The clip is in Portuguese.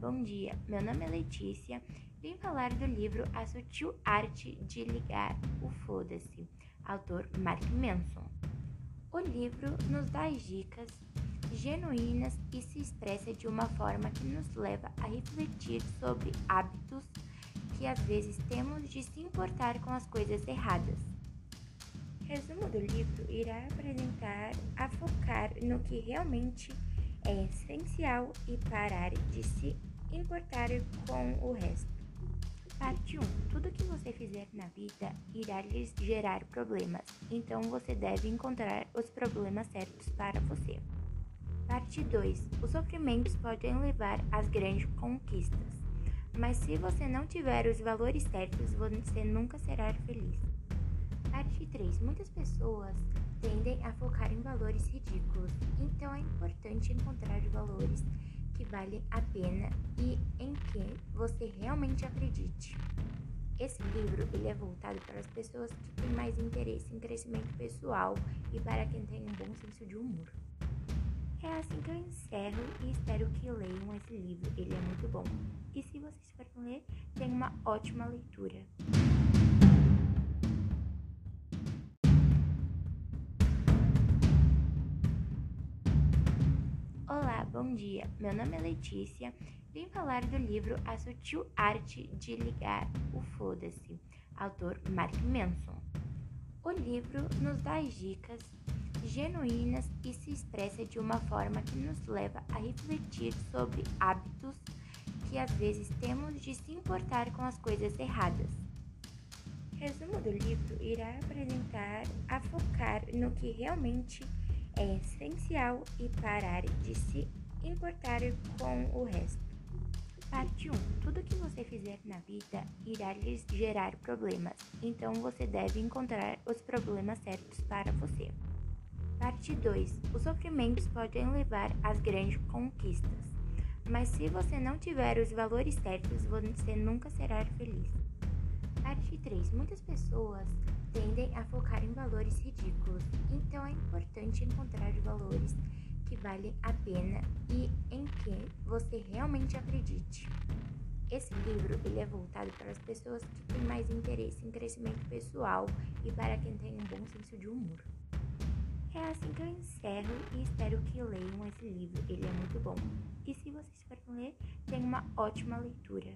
bom dia. Meu nome é Letícia. Vim falar do livro A Sutil Arte de Ligar o Foda-se, autor Mark Manson. O livro nos dá dicas genuínas e se expressa de uma forma que nos leva a refletir sobre hábitos que às vezes temos de se importar com as coisas erradas. Resumo do livro irá apresentar a focar no que realmente é essencial e parar de se importar com o resto. Parte 1. Tudo que você fizer na vida irá lhes gerar problemas, então você deve encontrar os problemas certos para você. Parte 2. Os sofrimentos podem levar às grandes conquistas, mas se você não tiver os valores certos, você nunca será feliz. Parte 3. Muitas pessoas tendem a focar em valores importante encontrar valores que valem a pena e em que você realmente acredite. Esse livro ele é voltado para as pessoas que têm mais interesse em crescimento pessoal e para quem tem um bom senso de humor. É assim que eu encerro e espero que leiam esse livro, ele é muito bom. E se vocês forem ler, tenham uma ótima leitura. Bom dia. Meu nome é Letícia. Vim falar do livro A Sutil Arte de Ligar o Foda-se, autor Mark Manson. O livro nos dá dicas genuínas e se expressa de uma forma que nos leva a refletir sobre hábitos que às vezes temos de se importar com as coisas erradas. Resumo do livro irá apresentar a focar no que realmente é essencial e parar de se importar com o resto. Parte 1. Tudo que você fizer na vida irá lhes gerar problemas, então você deve encontrar os problemas certos para você. Parte 2. Os sofrimentos podem levar às grandes conquistas, mas se você não tiver os valores certos, você nunca será feliz. Parte 3. Muitas pessoas tendem a focar em valores ridículos, então é importante encontrar valores que valem a pena e em que você realmente acredite. Esse livro ele é voltado para as pessoas que têm mais interesse em crescimento pessoal e para quem tem um bom senso de humor. É assim que eu encerro e espero que leiam esse livro, ele é muito bom. E se vocês forem ler, tenham uma ótima leitura.